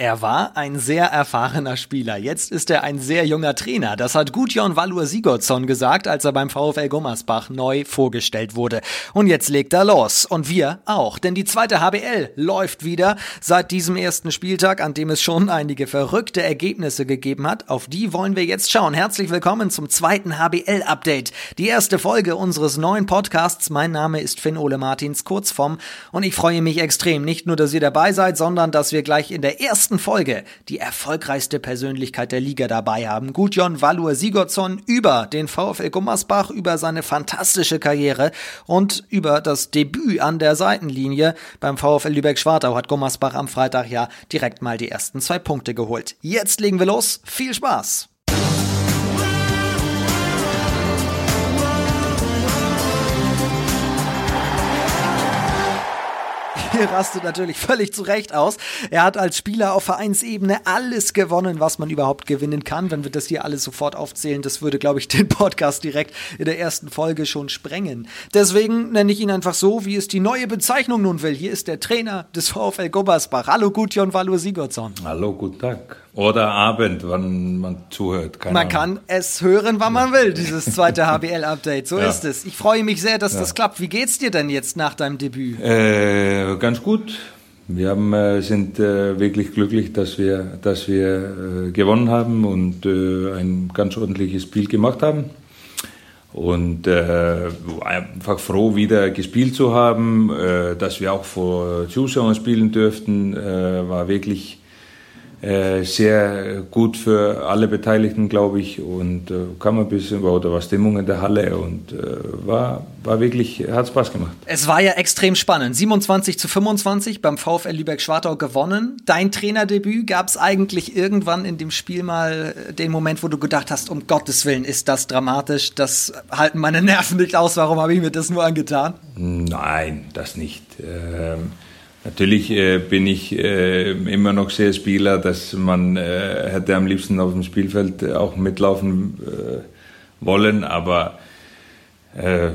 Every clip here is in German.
Er war ein sehr erfahrener Spieler. Jetzt ist er ein sehr junger Trainer. Das hat Gudjon Valur Sigurdsson gesagt, als er beim VfL Gummersbach neu vorgestellt wurde. Und jetzt legt er los. Und wir auch. Denn die zweite HBL läuft wieder seit diesem ersten Spieltag, an dem es schon einige verrückte Ergebnisse gegeben hat. Auf die wollen wir jetzt schauen. Herzlich willkommen zum zweiten HBL-Update. Die erste Folge unseres neuen Podcasts. Mein Name ist Finn Ole Martins, Kurzform. Und ich freue mich extrem. Nicht nur, dass ihr dabei seid, sondern dass wir gleich in der ersten Folge die erfolgreichste Persönlichkeit der Liga dabei haben. Gudjon Valur Sigurdsson über den VfL Gummersbach, über seine fantastische Karriere und über das Debüt an der Seitenlinie beim VfL Lübeck-Schwartau hat Gummersbach am Freitag ja direkt mal die ersten zwei Punkte geholt. Jetzt legen wir los. Viel Spaß! Hier rastet natürlich völlig zu Recht aus. Er hat als Spieler auf Vereinsebene alles gewonnen, was man überhaupt gewinnen kann. Wenn wir das hier alles sofort aufzählen, das würde, glaube ich, den Podcast direkt in der ersten Folge schon sprengen. Deswegen nenne ich ihn einfach so, wie es die neue Bezeichnung nun will. Hier ist der Trainer des VfL Gummersbach. Hallo Gudjon Valur Sigurdsson. Hallo, guten Tag. Oder Abend, wann man zuhört. Keine man Ahnung. kann es hören, wann man will, dieses zweite HBL-Update. So ja. ist es. Ich freue mich sehr, dass ja. das klappt. Wie geht's dir denn jetzt nach deinem Debüt? Äh, ganz gut. Wir haben, äh, sind äh, wirklich glücklich, dass wir, dass wir äh, gewonnen haben und äh, ein ganz ordentliches Spiel gemacht haben. Und einfach froh, wieder gespielt zu haben, dass wir auch vor Zuschauern spielen dürften, war wirklich sehr gut für alle Beteiligten, glaube ich, und äh, kam ein bisschen, war, da war Stimmung in der Halle und äh, war, war wirklich, hat Spaß gemacht. Es war ja extrem spannend. 27 zu 25 beim VfL Lübeck-Schwartau gewonnen. Dein Trainerdebüt gab es eigentlich irgendwann in dem Spiel mal äh, den Moment, wo du gedacht hast, um Gottes Willen ist das dramatisch, das halten meine Nerven nicht aus, warum habe ich mir das nur angetan? Nein, das nicht. Ähm, Natürlich äh, bin ich äh, immer noch sehr Spieler, dass man äh, hätte am liebsten auf dem Spielfeld auch mitlaufen äh, wollen, aber äh,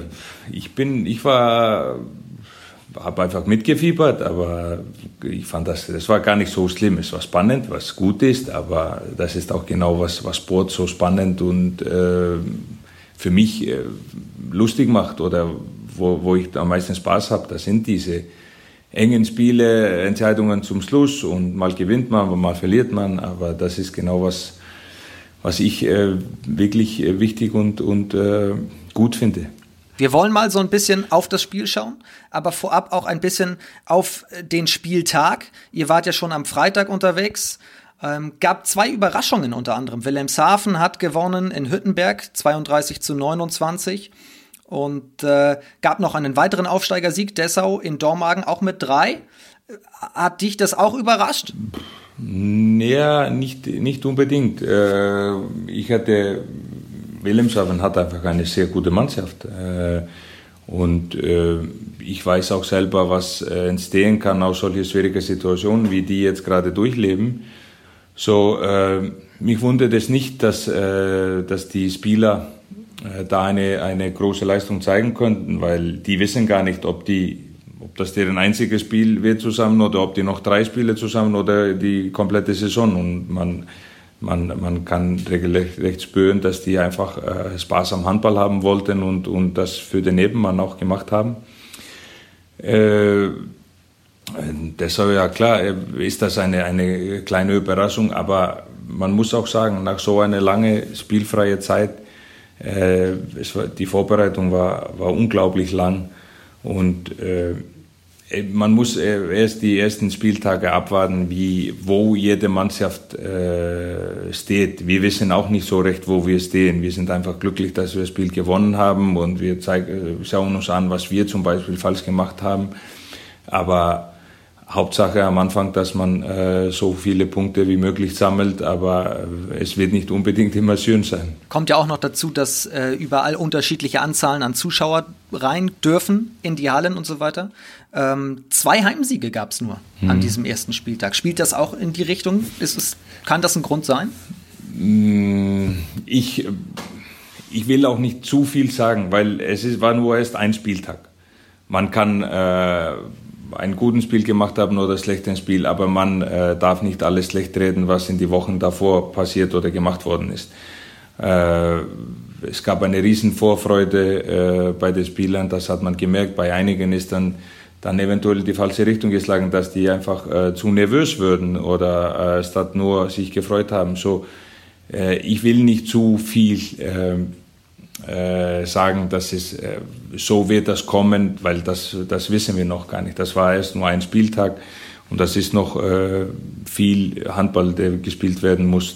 ich bin, ich war, habe einfach mitgefiebert, aber ich fand das, das war gar nicht so schlimm. Es war spannend, was gut ist, aber das ist auch genau was, was Sport so spannend und äh, für mich lustig macht oder wo, wo ich am meisten Spaß habe. Das sind diese engen Spiele, Entscheidungen zum Schluss und mal gewinnt man, mal verliert man, aber das ist genau was, was ich äh, wirklich äh, wichtig und, und äh, gut finde. Wir wollen mal so ein bisschen auf das Spiel schauen, aber vorab auch ein bisschen auf äh, den Spieltag. Ihr wart ja schon am Freitag unterwegs. Ähm, gab zwei Überraschungen unter anderem. Wilhelmshaven hat gewonnen in Hüttenberg 32 zu 29. Und äh, gab noch einen weiteren Aufsteigersieg, Dessau in Dormagen auch mit drei. Hat dich das auch überrascht? Ja, nicht, nicht unbedingt. Äh, ich hatte, Wilhelmshaven hat einfach eine sehr gute Mannschaft. Äh, und äh, ich weiß auch selber, was entstehen kann aus solchen schwierigen Situationen, wie die jetzt gerade durchleben. So, mich wundert es nicht, dass, dass die Spieler äh, da eine, eine große Leistung zeigen könnten, weil die wissen gar nicht, ob die ob das deren einziges Spiel wird zusammen oder ob die noch drei Spiele zusammen oder die komplette Saison. Und man, man, man kann regelrecht spüren, dass die einfach äh, Spaß am Handball haben wollten und, und das für den Nebenmann auch gemacht haben. Äh, deshalb, ja klar, äh, ist das eine, eine kleine Überraschung, aber man muss auch sagen, nach so einer lange spielfreie Zeit äh, war, die Vorbereitung war, war unglaublich lang und äh, man muss äh, erst die ersten Spieltage abwarten, wie, wo jede Mannschaft äh, steht. Wir wissen auch nicht so recht, wo wir stehen. Wir sind einfach glücklich, dass wir das Spiel gewonnen haben und wir zeigen, schauen uns an, was wir zum Beispiel falsch gemacht haben. Aber Hauptsache am Anfang, dass man äh, so viele Punkte wie möglich sammelt, aber äh, es wird nicht unbedingt immer schön sein. Kommt ja auch noch dazu, dass äh, überall unterschiedliche Anzahlen an Zuschauer rein dürfen in die Hallen und so weiter. Ähm, zwei Heimsiege gab es nur hm. an diesem ersten Spieltag. Spielt das auch in die Richtung? Ist es, kann das ein Grund sein? Hm, ich, ich will auch nicht zu viel sagen, weil es ist, war nur erst ein Spieltag. Man kann äh, ein gutes Spiel gemacht haben oder schlecht ein Spiel, aber man äh, darf nicht alles schlecht reden, was in die Wochen davor passiert oder gemacht worden ist. Äh, es gab eine riesen Vorfreude äh, bei den Spielern, das hat man gemerkt. Bei einigen ist dann dann eventuell die falsche Richtung geschlagen, dass die einfach äh, zu nervös würden oder äh, statt nur sich gefreut haben. So, äh, ich will nicht zu viel äh, äh, sagen, dass es äh, so wird das kommen, weil das, das wissen wir noch gar nicht. Das war erst nur ein Spieltag und das ist noch viel Handball, der gespielt werden muss,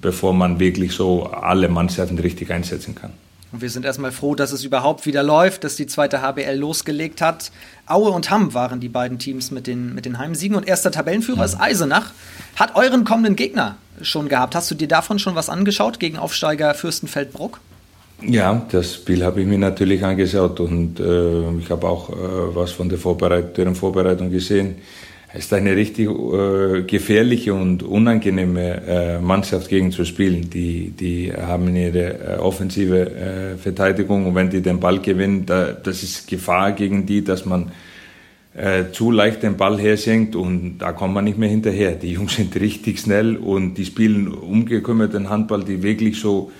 bevor man wirklich so alle Mannschaften richtig einsetzen kann. Und wir sind erstmal froh, dass es überhaupt wieder läuft, dass die zweite HBL losgelegt hat. Aue und Hamm waren die beiden Teams mit den, mit den Heimsiegen. Und erster Tabellenführer ist Eisenach. Hat euren kommenden Gegner schon gehabt. Hast du dir davon schon was angeschaut gegen Aufsteiger Fürstenfeldbruck? Ja, das Spiel habe ich mir natürlich angeschaut und äh, ich habe auch äh, was von der Vorbereit deren Vorbereitung gesehen. Es ist eine richtig äh, gefährliche und unangenehme äh, Mannschaft gegen zu spielen. Die, die haben ihre äh, offensive äh, Verteidigung und wenn die den Ball gewinnen, da, das ist Gefahr gegen die, dass man äh, zu leicht den Ball hersenkt und da kommt man nicht mehr hinterher. Die Jungs sind richtig schnell und die spielen umgekümmerten Handball, die wirklich so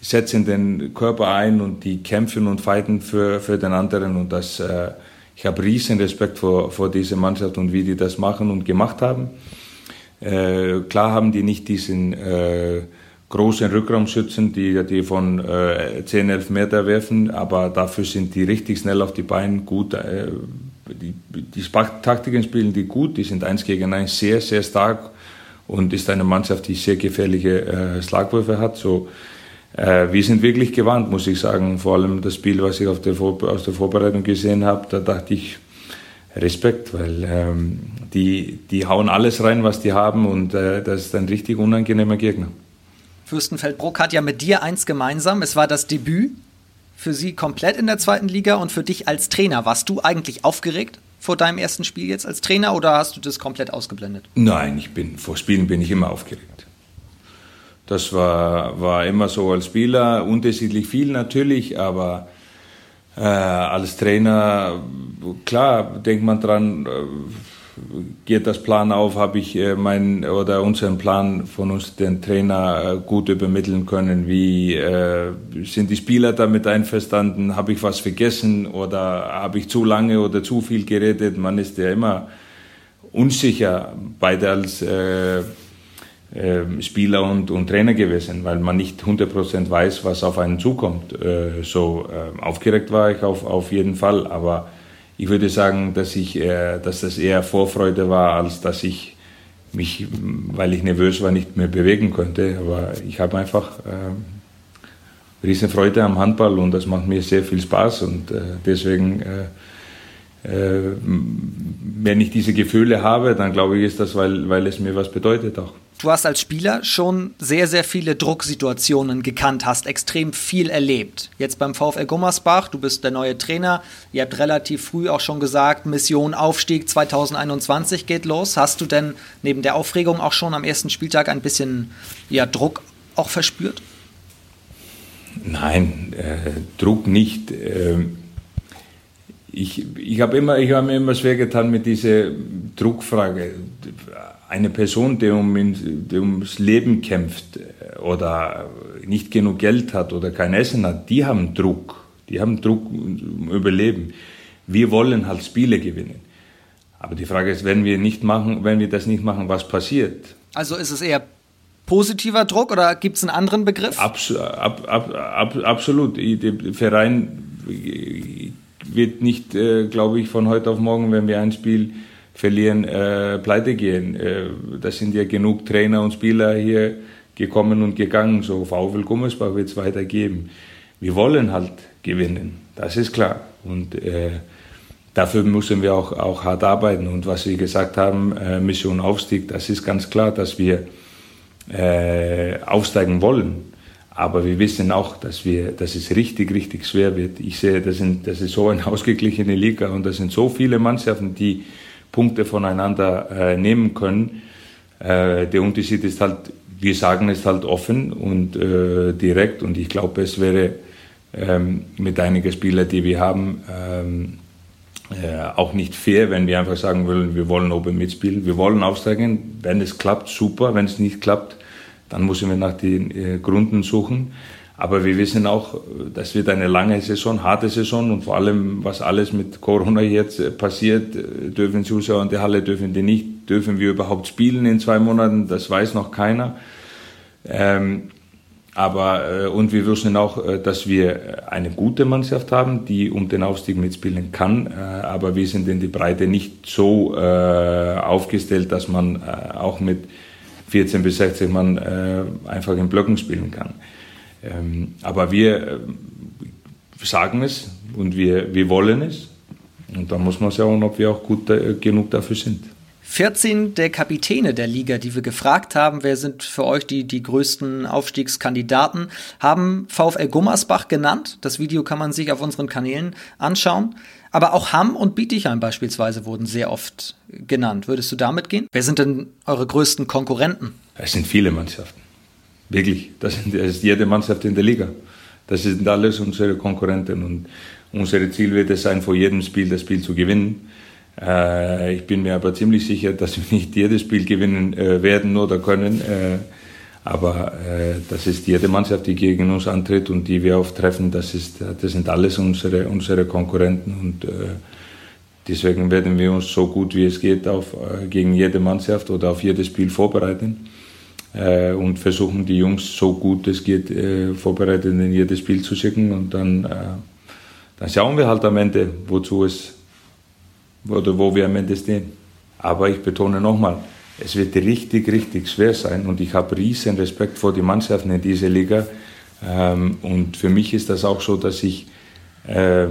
setzen den Körper ein und die kämpfen und fighten für, für den anderen und das äh, ich habe riesen Respekt vor, vor dieser Mannschaft und wie die das machen und gemacht haben. Äh, klar haben die nicht diesen äh, großen Rückraumschützen, die, die von äh, 10, 11 Meter werfen, aber dafür sind die richtig schnell auf die Beine, gut. Äh, die, die Taktiken spielen die gut, die sind eins gegen eins sehr, sehr stark und ist eine Mannschaft, die sehr gefährliche äh, Schlagwürfe hat. So, äh, wir sind wirklich gewarnt, muss ich sagen. Vor allem das Spiel, was ich der aus der Vorbereitung gesehen habe, da dachte ich, Respekt, weil ähm, die, die hauen alles rein, was die haben und äh, das ist ein richtig unangenehmer Gegner. Fürstenfeldbruck hat ja mit dir eins gemeinsam. Es war das Debüt für sie komplett in der zweiten Liga und für dich als Trainer. Warst du eigentlich aufgeregt vor deinem ersten Spiel jetzt als Trainer oder hast du das komplett ausgeblendet? Nein, ich bin vor Spielen bin ich immer aufgeregt. Das war, war immer so als Spieler, unterschiedlich viel natürlich, aber äh, als Trainer, klar, denkt man dran, äh, geht das Plan auf, habe ich äh, meinen oder unseren Plan von uns, den Trainer, äh, gut übermitteln können, wie äh, sind die Spieler damit einverstanden, habe ich was vergessen oder habe ich zu lange oder zu viel geredet, man ist ja immer unsicher, beide als äh, Spieler und, und Trainer gewesen, weil man nicht 100% weiß, was auf einen zukommt. Äh, so äh, aufgeregt war ich auf, auf jeden Fall, aber ich würde sagen, dass, ich, äh, dass das eher Vorfreude war, als dass ich mich, weil ich nervös war, nicht mehr bewegen konnte. Aber ich habe einfach äh, riesen Freude am Handball und das macht mir sehr viel Spaß und äh, deswegen äh, äh, wenn ich diese Gefühle habe, dann glaube ich, ist das, weil, weil es mir was bedeutet auch. Du hast als Spieler schon sehr, sehr viele Drucksituationen gekannt, hast extrem viel erlebt. Jetzt beim VfL Gummersbach, du bist der neue Trainer. Ihr habt relativ früh auch schon gesagt, Mission Aufstieg 2021 geht los. Hast du denn neben der Aufregung auch schon am ersten Spieltag ein bisschen ja, Druck auch verspürt? Nein, äh, Druck nicht. Äh, ich ich habe hab mir immer schwer getan mit dieser Druckfrage eine Person, die, um, die ums Leben kämpft äh, oder nicht genug Geld hat oder kein Essen hat, die haben Druck. Die haben Druck um Überleben. Wir wollen halt Spiele gewinnen. Aber die Frage ist, wenn wir, nicht machen, wenn wir das nicht machen, was passiert? Also ist es eher positiver Druck oder gibt es einen anderen Begriff? Abs ab, ab, ab, absolut. Der Verein wird nicht, äh, glaube ich, von heute auf morgen, wenn wir ein Spiel verlieren, äh, pleite gehen. Äh, das sind ja genug Trainer und Spieler hier gekommen und gegangen. So VfL Gummersbach wird es weitergeben. Wir wollen halt gewinnen, das ist klar. Und äh, dafür müssen wir auch, auch hart arbeiten. Und was Sie gesagt haben, äh, Mission Aufstieg, das ist ganz klar, dass wir äh, aufsteigen wollen. Aber wir wissen auch, dass, wir, dass es richtig, richtig schwer wird. Ich sehe, das, sind, das ist so eine ausgeglichene Liga und das sind so viele Mannschaften, die Punkte voneinander äh, nehmen können. Äh, der Unterschied ist halt, wir sagen es halt offen und äh, direkt und ich glaube, es wäre ähm, mit einigen Spielern, die wir haben, ähm, äh, auch nicht fair, wenn wir einfach sagen wollen, wir wollen oben mitspielen, wir wollen aufsteigen. Wenn es klappt, super. Wenn es nicht klappt, dann müssen wir nach den äh, Gründen suchen. Aber wir wissen auch, das wird eine lange Saison, harte Saison und vor allem, was alles mit Corona jetzt äh, passiert, äh, dürfen Zuschauer in der Halle, dürfen die nicht, dürfen wir überhaupt spielen in zwei Monaten, das weiß noch keiner. Ähm, aber, äh, und wir wissen auch, äh, dass wir eine gute Mannschaft haben, die um den Aufstieg mitspielen kann. Äh, aber wir sind in die Breite nicht so aufgestellt, dass man auch mit 14 bis 60 Mann einfach in Blöcken spielen kann. Ähm, aber wir sagen es und wir, wir wollen es. Und da muss man schauen, ob wir auch gut genug dafür sind. 14 der Kapitäne der Liga, die wir gefragt haben, wer sind für euch die, die größten Aufstiegskandidaten, haben VfL Gummersbach genannt. Das Video kann man sich auf unseren Kanälen anschauen. Aber auch Hamm und Bietigheim beispielsweise wurden sehr oft genannt. Würdest du damit gehen? Wer sind denn eure größten Konkurrenten? Es sind viele Mannschaften. Wirklich. Das, ist jede Mannschaft in der Liga. Das sind alles unsere Konkurrenten. Und unser Ziel wird es sein, vor jedem Spiel das Spiel zu gewinnen. Äh, ich bin mir aber ziemlich sicher, dass wir nicht jedes Spiel gewinnen äh, werden oder können. Äh, aber das ist jede Mannschaft, die gegen uns antritt und die wir auftreffen. Das, ist, das sind alles unsere, unsere Konkurrenten. Und deswegen werden wir uns so gut wie es geht auf, gegen jede Mannschaft oder auf jedes Spiel vorbereiten. Und versuchen die Jungs so gut es geht vorbereitet in jedes Spiel zu schicken. Und dann, dann schauen wir halt am Ende, wozu es oder wo wir am Ende stehen. Aber ich betone nochmal, es wird richtig, richtig schwer sein und ich habe riesen Respekt vor den Mannschaften in dieser Liga. Ähm, und für mich ist das auch so, dass ich, äh,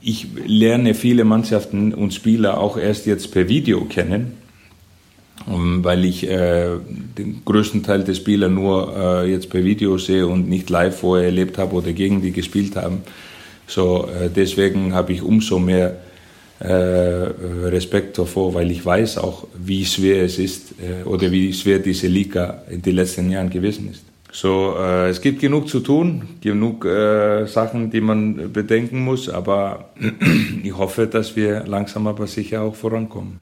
ich lerne viele Mannschaften und Spieler auch erst jetzt per Video kennen, weil ich äh, den größten Teil der Spieler nur äh, jetzt per Video sehe und nicht live vorher erlebt habe oder gegen die gespielt haben. So, deswegen habe ich umso mehr äh, Respekt davor, weil ich weiß auch, wie schwer es ist äh, oder wie schwer diese Liga in den letzten Jahren gewesen ist. So, äh, es gibt genug zu tun, genug äh, Sachen, die man bedenken muss, aber ich hoffe, dass wir langsam aber sicher auch vorankommen.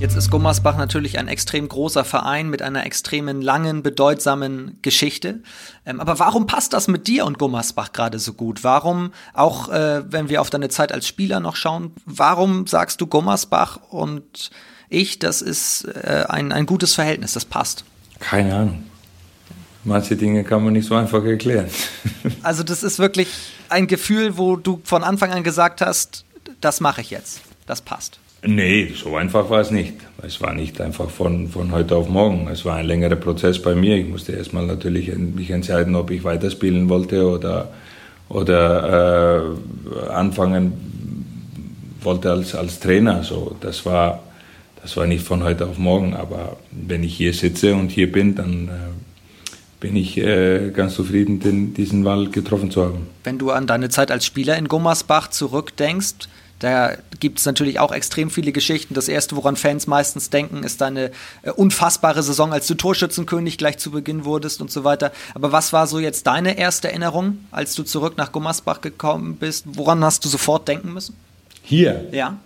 Jetzt ist Gummersbach natürlich ein extrem großer Verein mit einer extremen langen, bedeutsamen Geschichte. Ähm, aber warum passt das mit dir und Gummersbach gerade so gut? Warum, auch äh, wenn wir auf deine Zeit als Spieler noch schauen, warum sagst du Gummersbach und ich, das ist äh, ein, ein gutes Verhältnis, das passt? Keine Ahnung. Manche Dinge kann man nicht so einfach erklären. also das ist wirklich ein Gefühl, wo du von Anfang an gesagt hast, das mache ich jetzt, das passt. Nee, so einfach war es nicht. Es war nicht einfach von, von heute auf morgen. Es war ein längerer Prozess bei mir. Ich musste erstmal natürlich mich entscheiden, ob ich weiterspielen wollte oder, oder äh, anfangen wollte als, als Trainer. So, das, war, das war nicht von heute auf morgen. Aber wenn ich hier sitze und hier bin, dann äh, bin ich äh, ganz zufrieden, den, diesen Wahl getroffen zu haben. Wenn du an deine Zeit als Spieler in Gummersbach zurückdenkst, da gibt es natürlich auch extrem viele Geschichten. Das erste, woran Fans meistens denken, ist deine äh, unfassbare Saison, als du Torschützenkönig gleich zu Beginn wurdest und so weiter. Aber was war so jetzt deine erste Erinnerung, als du zurück nach Gummersbach gekommen bist? Woran hast du sofort denken müssen? Hier? Ja.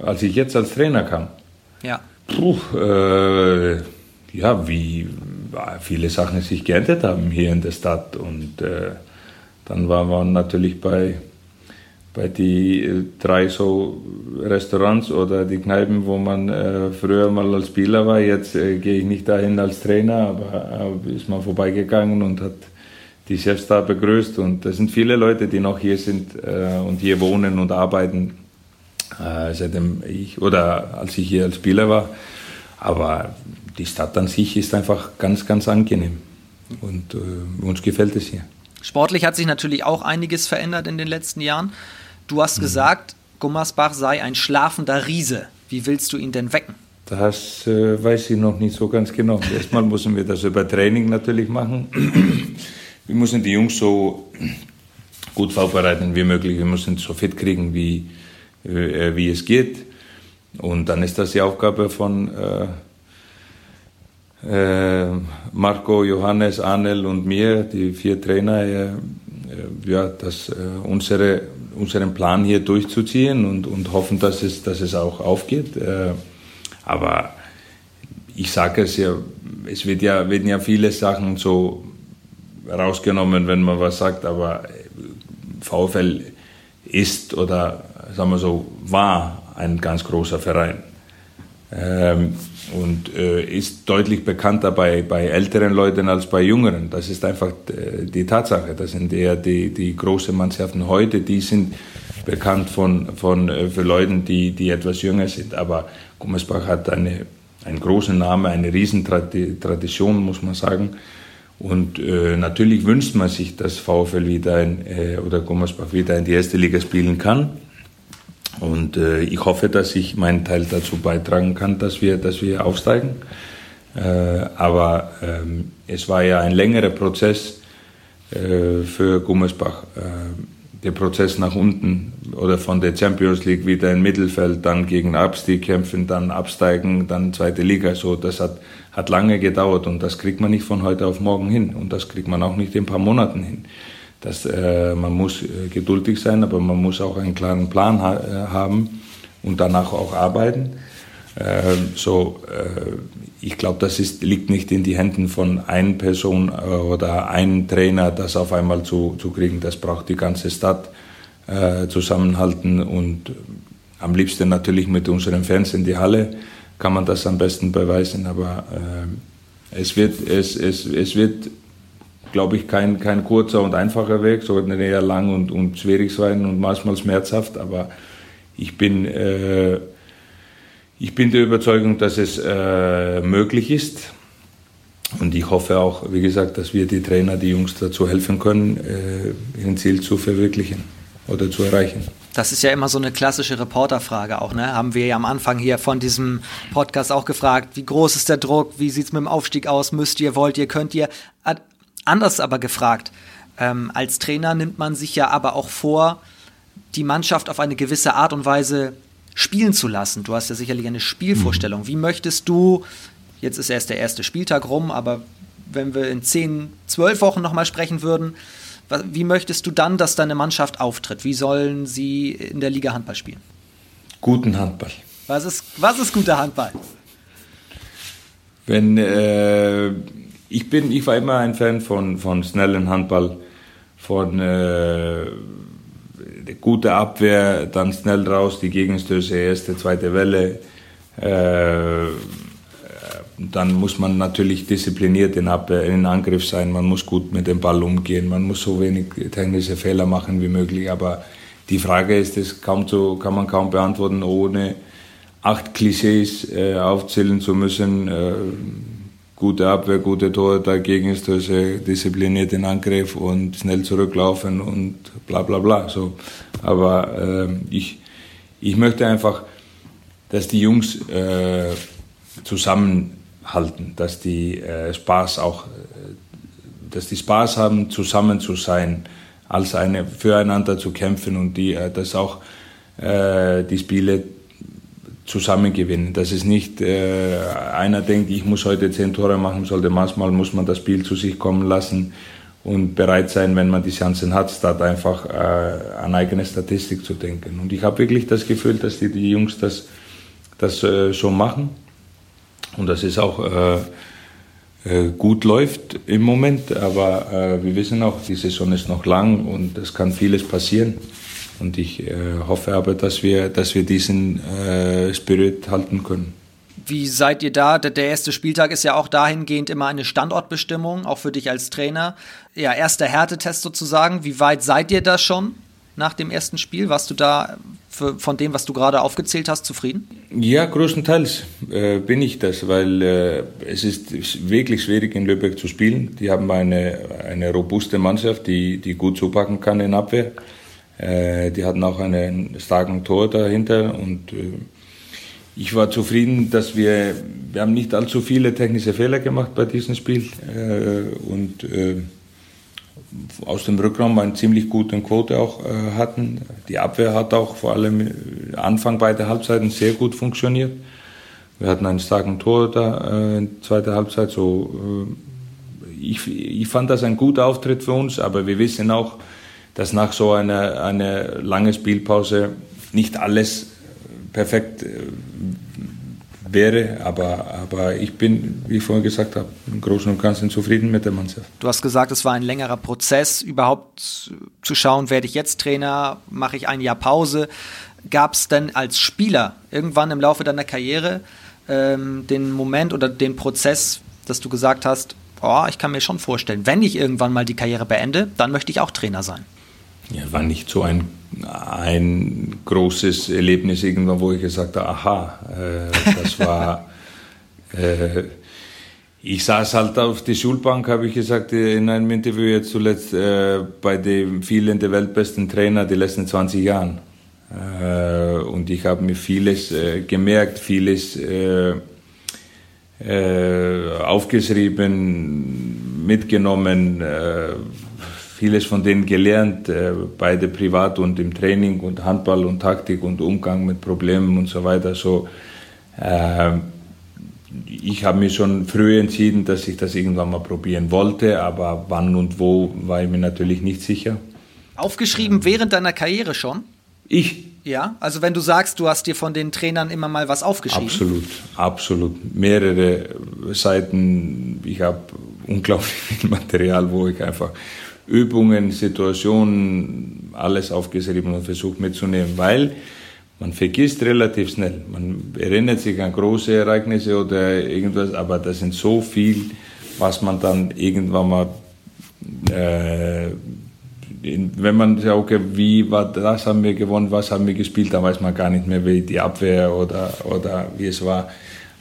Als ich jetzt als Trainer kam? Ja. Puh, äh, ja, wie viele Sachen sich geändert haben hier in der Stadt. Und äh, dann waren wir natürlich bei bei die äh, drei so Restaurants oder die Kneipen, wo man äh, früher mal als Spieler war. Jetzt äh, gehe ich nicht dahin als Trainer, aber äh, ist mal vorbeigegangen und hat die Chefs da begrüßt. Und es sind viele Leute, die noch hier sind äh, und hier wohnen und arbeiten, äh, seitdem ich oder als ich hier als Spieler war. Aber die Stadt an sich ist einfach ganz, ganz angenehm und uns gefällt es hier. Sportlich hat sich natürlich auch einiges verändert in den letzten Jahren. Du hast mhm. gesagt, Gummersbach sei ein schlafender Riese. Wie willst du ihn denn wecken? Das äh, weiß ich noch nicht so ganz genau. Erstmal müssen wir das über Training natürlich machen. Wir müssen die Jungs so gut vorbereiten wie möglich. Wir müssen so fit kriegen, wie, äh, wie es geht. Und dann ist das die Aufgabe von äh, äh Marco, Johannes, Anel und mir, die vier Trainer, ja, das, unsere, unseren Plan hier durchzuziehen und, und hoffen, dass es, dass es auch aufgeht. aber ich sage es ja, es wird ja, werden ja viele Sachen so rausgenommen, wenn man was sagt, aber VfL ist oder sagen wir so, war ein ganz großer Verein. Ähm, und äh, ist deutlich bekannter bei, bei älteren Leuten als bei jüngeren. Das ist einfach äh, die Tatsache. Das sind eher die, die großen Mannschaften heute, die sind bekannt von, von, äh, für Leute, die, die etwas jünger sind. Aber Gummersbach hat eine, einen großen Namen, eine Riesentradition, muss man sagen. Und äh, natürlich wünscht man sich, dass VfL wieder in, äh, oder Gummersbach wieder in die erste Liga spielen kann. Und äh, ich hoffe, dass ich meinen Teil dazu beitragen kann, dass wir, dass wir aufsteigen. Äh, aber ähm, es war ja ein längerer Prozess äh, für Gummersbach. Äh, der Prozess nach unten oder von der Champions League wieder im Mittelfeld, dann gegen Abstieg kämpfen, dann absteigen, dann zweite Liga. So, das hat, hat lange gedauert und das kriegt man nicht von heute auf morgen hin und das kriegt man auch nicht in ein paar Monaten hin. Das, äh, man muss äh, geduldig sein, aber man muss auch einen klaren Plan ha äh, haben und danach auch arbeiten. Äh, so, äh, ich glaube, das ist, liegt nicht in die Händen von einer Person äh, oder einem Trainer, das auf einmal zu, zu kriegen. Das braucht die ganze Stadt zusammenhalten und am liebsten natürlich mit unseren Fans in die Halle kann man das am besten beweisen. Aber es wird, es, es, es wird glaube ich, kein, kein kurzer und einfacher Weg, sondern eher lang und, und schwierig sein und manchmal schmerzhaft. Aber ich bin, äh, ich bin der Überzeugung, dass es äh, möglich ist. Und ich hoffe auch, wie gesagt, dass wir die Trainer, die Jungs dazu helfen können, äh, ihren Ziel zu verwirklichen oder zu erreichen. Das ist ja immer so eine klassische Reporterfrage auch, ne? Haben wir ja am Anfang hier von diesem Podcast auch gefragt, wie groß ist der Druck, wie sieht es mit dem Aufstieg aus, müsst ihr, wollt ihr, könnt ihr? Anders aber gefragt, ähm, als Trainer nimmt man sich ja aber auch vor, die Mannschaft auf eine gewisse Art und Weise spielen zu lassen. Du hast ja sicherlich eine Spielvorstellung. Mhm. Wie möchtest du, jetzt ist erst der erste Spieltag rum, aber wenn wir in 10, 12 Wochen nochmal sprechen würden, wie möchtest du dann, dass deine Mannschaft auftritt? Wie sollen sie in der Liga Handball spielen? Guten Handball. Was ist, was ist guter Handball? Wenn äh, ich bin, ich war immer ein Fan von, von schnellen Handball, von äh, guter Abwehr, dann schnell raus, die Gegenstöße, erste, zweite Welle. Äh, dann muss man natürlich diszipliniert in Angriff sein, man muss gut mit dem Ball umgehen, man muss so wenig technische Fehler machen wie möglich. Aber die Frage ist, das kaum zu, kann man kaum beantworten, ohne acht Klischees äh, aufzählen zu müssen. Äh, gute Abwehr, gute Tore, dagegen ist das diszipliniert in Angriff und schnell zurücklaufen und bla bla bla. So. Aber äh, ich, ich möchte einfach, dass die Jungs äh, zusammenhalten, dass die äh, Spaß auch, äh, dass die Spaß haben, zusammen zu sein, als eine füreinander zu kämpfen und die, äh, dass auch äh, die Spiele zusammen gewinnen. Dass es nicht äh, einer denkt, ich muss heute zehn Tore machen, sollte manchmal muss man das Spiel zu sich kommen lassen und bereit sein, wenn man die Chancen hat, statt einfach äh, an eigene Statistik zu denken. Und ich habe wirklich das Gefühl, dass die, die Jungs das, das äh, so machen und dass es auch äh, äh, gut läuft im Moment. Aber äh, wir wissen auch, die Saison ist noch lang und es kann vieles passieren. Und ich äh, hoffe aber, dass wir, dass wir diesen äh, Spirit halten können. Wie seid ihr da? Der erste Spieltag ist ja auch dahingehend immer eine Standortbestimmung, auch für dich als Trainer. Ja, erster Härtetest sozusagen. Wie weit seid ihr da schon nach dem ersten Spiel? Warst du da für, von dem, was du gerade aufgezählt hast, zufrieden? Ja, größtenteils äh, bin ich das, weil äh, es ist wirklich schwierig in Lübeck zu spielen. Die haben eine, eine robuste Mannschaft, die, die gut zupacken kann in Abwehr. Äh, die hatten auch einen starken Tor dahinter und äh, ich war zufrieden, dass wir, wir haben nicht allzu viele technische Fehler gemacht bei diesem Spiel äh, und aus dem Rückraum eine ziemlich gute Quote auch hatten. Die Abwehr hat auch vor allem Anfang beider Halbzeiten sehr gut funktioniert. Wir hatten einen starken Tor da in zweiter Halbzeit. So, ich, ich fand das ein guter Auftritt für uns, aber wir wissen auch, dass nach so einer eine lange Spielpause nicht alles perfekt äh, wäre, aber, aber ich bin, wie ich vorhin gesagt habe, im Großen und Ganzen zufrieden mit der Mannschaft. Du hast gesagt, es war ein längerer Prozess, überhaupt zu schauen, werde ich jetzt Trainer, mache ich ein Jahr Pause. Gab es denn als Spieler irgendwann im Laufe deiner Karriere ähm, den Moment oder den Prozess, dass du gesagt hast, oh, ich kann mir schon vorstellen, wenn ich irgendwann mal die Karriere beende, dann möchte ich auch Trainer sein? Ja, war nicht so ein, ein großes Erlebnis irgendwann, wo ich gesagt habe, aha, äh, das war... äh, ich saß halt auf der Schulbank, habe ich gesagt, in einem Interview jetzt zuletzt äh, bei den vielen der weltbesten Trainer die letzten 20 Jahren. Äh, und ich habe mir vieles äh, gemerkt, vieles äh, äh aufgeschrieben, mitgenommen vieles von denen gelernt, äh, beide privat und im Training und Handball und Taktik und Umgang mit Problemen und so weiter. So, äh, ich habe mir schon früh entschieden, dass ich das irgendwann mal probieren wollte, aber wann und wo war ich mir natürlich nicht sicher. Aufgeschrieben während deiner Karriere schon? Ich? Ja, also wenn du sagst, du hast dir von den Trainern immer mal was aufgeschrieben. Absolut, absolut. Mehrere Seiten. Ich habe unglaublich viel Material, wo ich einfach Übungen, Situationen, alles aufgeschrieben und versucht mitzunehmen, weil man vergisst relativ schnell. Man erinnert sich an große Ereignisse oder irgendwas, aber das sind so viel, was man dann irgendwann mal, äh, in, wenn man sagt, okay, wie war das haben wir gewonnen, was haben wir gespielt, dann weiß man gar nicht mehr, wie die Abwehr oder, oder wie es war.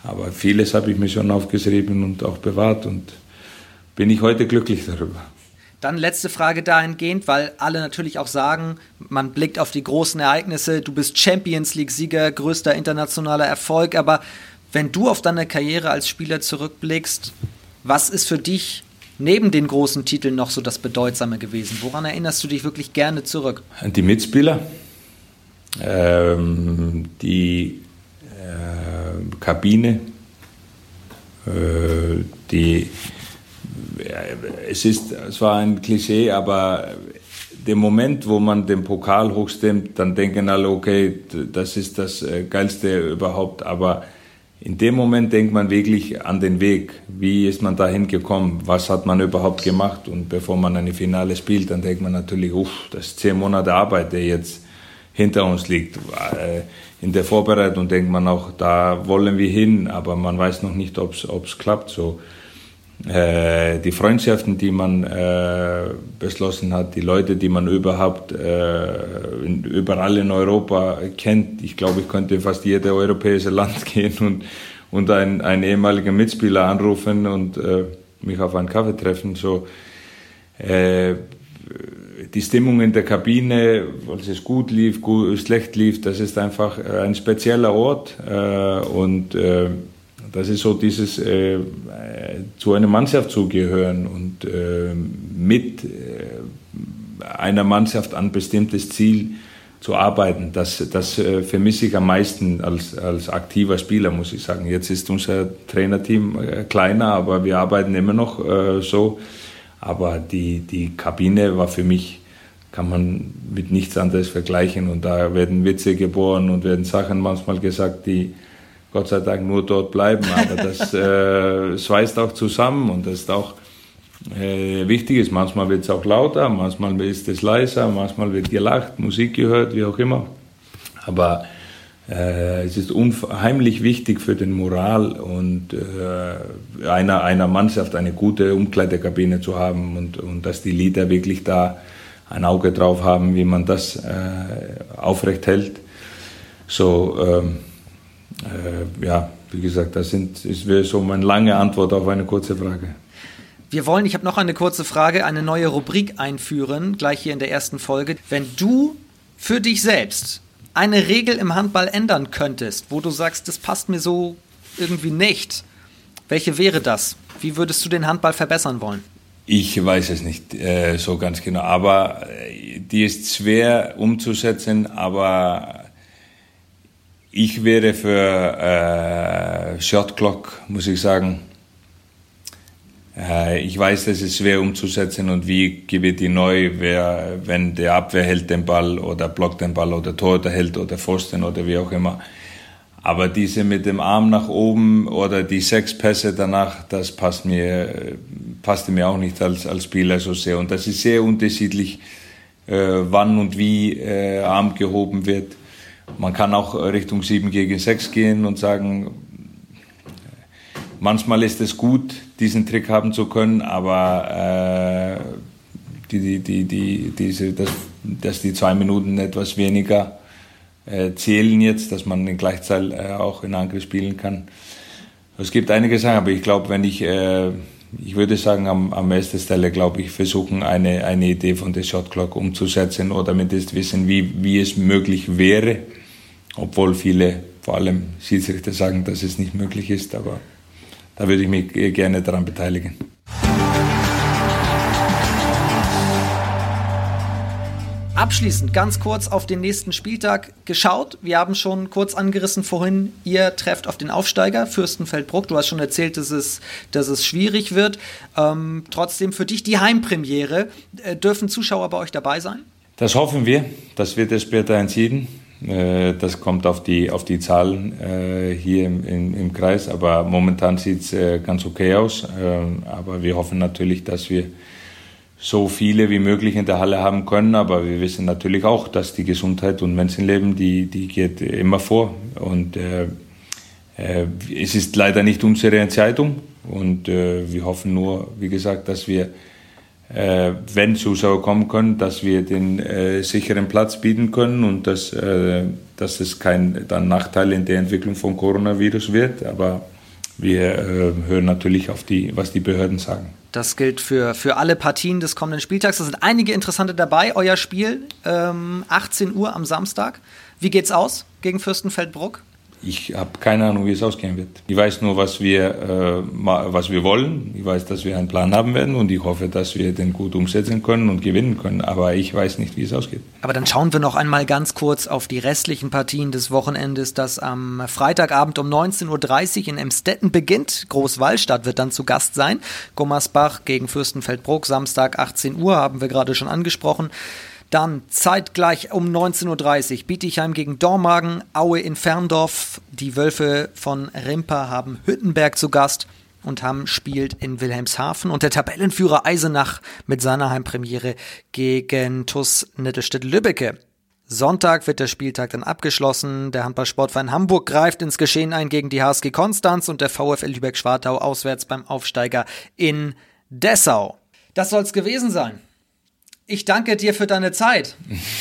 Aber vieles habe ich mir schon aufgeschrieben und auch bewahrt und bin ich heute glücklich darüber. Dann letzte Frage dahingehend, weil alle natürlich auch sagen, man blickt auf die großen Ereignisse, du bist Champions League-Sieger, größter internationaler Erfolg, aber wenn du auf deine Karriere als Spieler zurückblickst, was ist für dich neben den großen Titeln noch so das Bedeutsame gewesen? Woran erinnerst du dich wirklich gerne zurück? Die Mitspieler, ähm, die äh, Kabine, äh, die es ist, es war ein Klischee, aber der Moment, wo man den Pokal hochstimmt, dann denken alle, okay, das ist das äh, Geilste überhaupt. Aber in dem Moment denkt man wirklich an den Weg. Wie ist man dahin gekommen? Was hat man überhaupt gemacht? Und bevor man eine Finale spielt, dann denkt man natürlich, uff, das ist zehn Monate Arbeit, der jetzt hinter uns liegt. Äh, in der Vorbereitung denkt man auch, da wollen wir hin, aber man weiß noch nicht, ob es klappt. So äh, die Freundschaften, die man äh, beschlossen hat, die Leute, die man überhaupt äh, in, überall in Europa kennt. Ich glaube, ich könnte fast jedes europäische Land gehen und, und einen, einen ehemaligen Mitspieler anrufen und äh, mich auf einen Kaffee treffen. So, äh, die Stimmung in der Kabine, weil es gut lief, gut, schlecht lief, das ist einfach ein spezieller Ort äh, und das ist so dieses äh, zu einer Mannschaft zugehören und äh, mit äh, einer Mannschaft an bestimmtes Ziel zu arbeiten. Das, das äh, vermisse ich am meisten als, als aktiver Spieler, muss ich sagen. Jetzt ist unser Trainerteam äh, kleiner, aber wir arbeiten immer noch äh, so. Aber die, die Kabine war für mich, kann man mit nichts anderes vergleichen. Und da werden Witze geboren und werden Sachen manchmal gesagt, die, Gott sei Dank nur dort bleiben. Aber das äh, schweißt auch zusammen und das ist auch äh, wichtig ist. Manchmal wird es auch lauter, manchmal ist es leiser, manchmal wird gelacht, Musik gehört, wie auch immer. Aber äh, es ist unheimlich wichtig für den Moral und äh, einer, einer Mannschaft eine gute Umkleidekabine zu haben und, und dass die Lieder wirklich da ein Auge drauf haben, wie man das äh, aufrecht hält. So, ähm, äh, ja, wie gesagt, das, sind, das wäre so meine lange Antwort auf eine kurze Frage. Wir wollen, ich habe noch eine kurze Frage, eine neue Rubrik einführen, gleich hier in der ersten Folge. Wenn du für dich selbst eine Regel im Handball ändern könntest, wo du sagst, das passt mir so irgendwie nicht, welche wäre das? Wie würdest du den Handball verbessern wollen? Ich weiß es nicht äh, so ganz genau, aber äh, die ist schwer umzusetzen, aber ich wäre für äh, Shot Clock, muss ich sagen. Äh, ich weiß, das ist schwer umzusetzen und wie gewinnt die neu, wer, wenn der Abwehr hält den Ball oder blockt den Ball oder Torhüter hält oder Pfosten oder wie auch immer. Aber diese mit dem Arm nach oben oder die sechs Pässe danach, das passt mir, passte mir auch nicht als, als Spieler so sehr. Und das ist sehr unterschiedlich, äh, wann und wie äh, Arm gehoben wird. Man kann auch Richtung 7 gegen 6 gehen und sagen, manchmal ist es gut, diesen Trick haben zu können, aber äh, die, die, die, diese, dass, dass die zwei Minuten etwas weniger äh, zählen jetzt, dass man in Gleichzeit äh, auch in Angriff spielen kann. Es gibt einige Sachen, aber ich glaube, wenn ich, äh, ich würde sagen, am, am ersten Stelle, glaube ich, versuchen, eine, eine Idee von der Shot Clock umzusetzen oder mindestens wissen, wie, wie es möglich wäre, obwohl viele, vor allem Schiedsrichter sagen, dass es nicht möglich ist, aber da würde ich mich gerne daran beteiligen. Abschließend ganz kurz auf den nächsten Spieltag geschaut. Wir haben schon kurz angerissen vorhin, ihr trefft auf den Aufsteiger Fürstenfeldbruck. Du hast schon erzählt, dass es, dass es schwierig wird. Ähm, trotzdem für dich die Heimpremiere. Äh, dürfen Zuschauer bei euch dabei sein? Das hoffen wir. Das wird es später entschieden. Äh, das kommt auf die, auf die Zahlen äh, hier im, im, im, Kreis, aber momentan sieht es äh, ganz okay aus. aber wir hoffen natürlich, dass wir so viele wie möglich in der Halle haben können, aber wir wissen natürlich auch, dass die Gesundheit und Menschenleben, die, die geht immer vor. Und äh, es ist leider nicht unsere Entscheidung und äh, wir hoffen nur, wie gesagt, dass wir wenn Zuschauer kommen können, dass wir den äh, sicheren Platz bieten können und dass, äh, dass es kein dann Nachteil in der Entwicklung von Coronavirus wird. Aber wir äh, hören natürlich auf die, was die Behörden sagen. Das gilt für, für alle Partien des kommenden Spieltags. Da sind einige interessante dabei. Euer Spiel, ähm, 18 Uhr am Samstag. Wie geht's aus gegen Fürstenfeldbruck? Ich habe keine Ahnung, wie es ausgehen wird. Ich weiß nur, was wir, äh, was wir wollen. Ich weiß, dass wir einen Plan haben werden und ich hoffe, dass wir den gut umsetzen können und gewinnen können. Aber ich weiß nicht, wie es ausgeht. Aber dann schauen wir noch einmal ganz kurz auf die restlichen Partien des Wochenendes, das am Freitagabend um 19.30 Uhr in Emstetten beginnt. Großwallstadt wird dann zu Gast sein. Gummersbach gegen Fürstenfeldbruck, Samstag 18 Uhr, haben wir gerade schon angesprochen. Dann zeitgleich um 19.30 Uhr Bietigheim gegen Dormagen, Aue in Ferndorf. Die Wölfe von Rimper haben Hüttenberg zu Gast und Hamm spielt in Wilhelmshaven und der Tabellenführer Eisenach mit seiner Heimpremiere gegen TuS Nettelstedt-Lübbecke. Sonntag wird der Spieltag dann abgeschlossen. Der Handballsportverein Hamburg greift ins Geschehen ein gegen die HSG Konstanz und der VfL Lübeck-Schwartau auswärts beim Aufsteiger in Dessau. Das soll's gewesen sein. Ich danke dir für deine Zeit.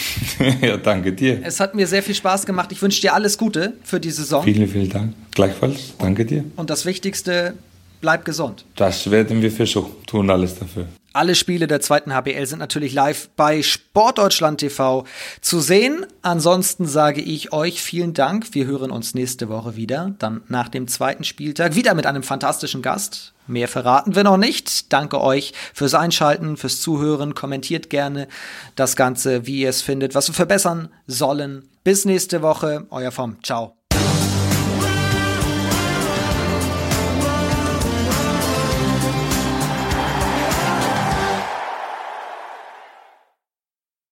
ja, danke dir. Es hat mir sehr viel Spaß gemacht. Ich wünsche dir alles Gute für die Saison. Vielen, vielen Dank. Gleichfalls. Danke dir. Und das Wichtigste, bleib gesund. Das werden wir versuchen. Tun alles dafür. Alle Spiele der zweiten HBL sind natürlich live bei Sportdeutschland TV zu sehen. Ansonsten sage ich euch vielen Dank. Wir hören uns nächste Woche wieder, dann nach dem zweiten Spieltag, wieder mit einem fantastischen Gast. Mehr verraten wir noch nicht. Danke euch fürs Einschalten, fürs Zuhören. Kommentiert gerne das Ganze, wie ihr es findet, was wir verbessern sollen. Bis nächste Woche. Euer Vom. Ciao.